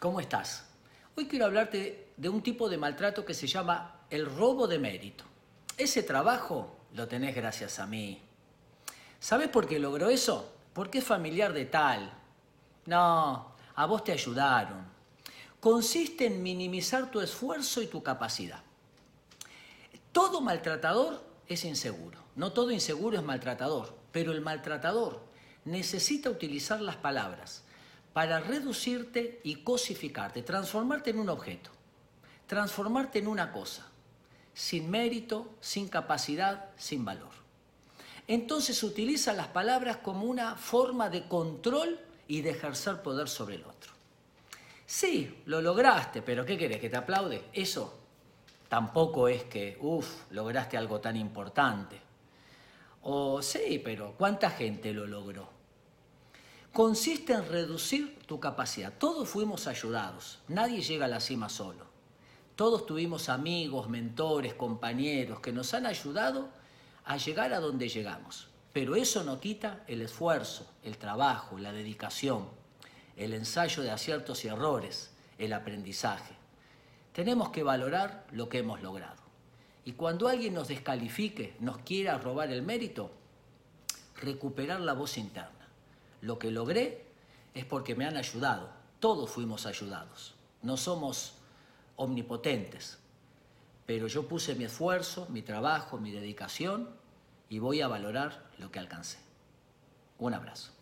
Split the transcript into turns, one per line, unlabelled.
¿cómo estás? Hoy quiero hablarte de un tipo de maltrato que se llama el robo de mérito. Ese trabajo lo tenés gracias a mí. ¿Sabes por qué logró eso? Porque es familiar de tal. No, a vos te ayudaron. Consiste en minimizar tu esfuerzo y tu capacidad. Todo maltratador es inseguro. No todo inseguro es maltratador, pero el maltratador necesita utilizar las palabras para reducirte y cosificarte, transformarte en un objeto, transformarte en una cosa, sin mérito, sin capacidad, sin valor. Entonces utiliza las palabras como una forma de control y de ejercer poder sobre el otro. Sí, lo lograste, pero ¿qué querés? ¿Que te aplaude? Eso tampoco es que, uff, lograste algo tan importante. O sí, pero ¿cuánta gente lo logró? Consiste en reducir tu capacidad. Todos fuimos ayudados, nadie llega a la cima solo. Todos tuvimos amigos, mentores, compañeros que nos han ayudado a llegar a donde llegamos. Pero eso no quita el esfuerzo, el trabajo, la dedicación, el ensayo de aciertos y errores, el aprendizaje. Tenemos que valorar lo que hemos logrado. Y cuando alguien nos descalifique, nos quiera robar el mérito, recuperar la voz interna. Lo que logré es porque me han ayudado. Todos fuimos ayudados. No somos omnipotentes. Pero yo puse mi esfuerzo, mi trabajo, mi dedicación y voy a valorar lo que alcancé. Un abrazo.